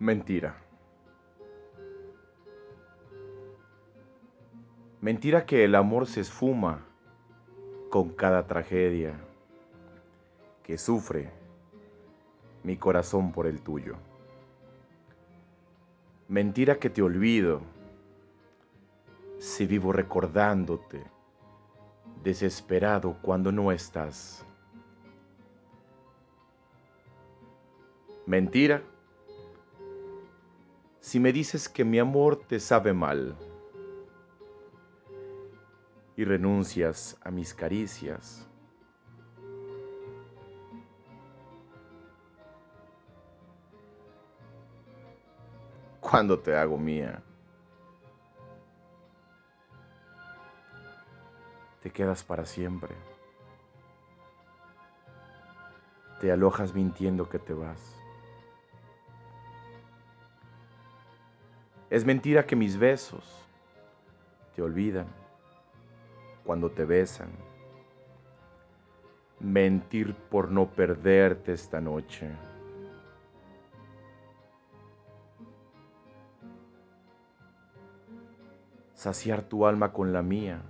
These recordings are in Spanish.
Mentira. Mentira que el amor se esfuma con cada tragedia que sufre mi corazón por el tuyo. Mentira que te olvido si vivo recordándote, desesperado cuando no estás. Mentira si me dices que mi amor te sabe mal y renuncias a mis caricias. Cuando te hago mía, te quedas para siempre. Te alojas mintiendo que te vas. Es mentira que mis besos te olvidan cuando te besan. Mentir por no perderte esta noche. Saciar tu alma con la mía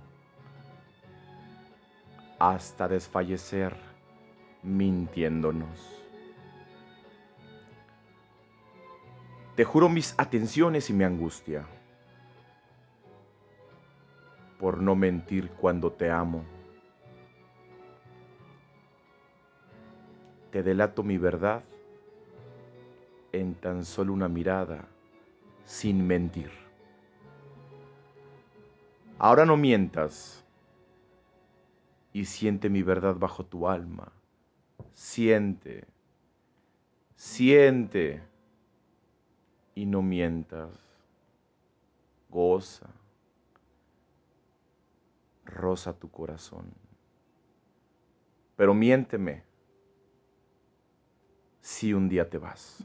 hasta desfallecer mintiéndonos. Te juro mis atenciones y mi angustia por no mentir cuando te amo. Te delato mi verdad en tan solo una mirada sin mentir. Ahora no mientas y siente mi verdad bajo tu alma. Siente, siente y no mientas. Goza, rosa tu corazón. Pero miénteme si un día te vas.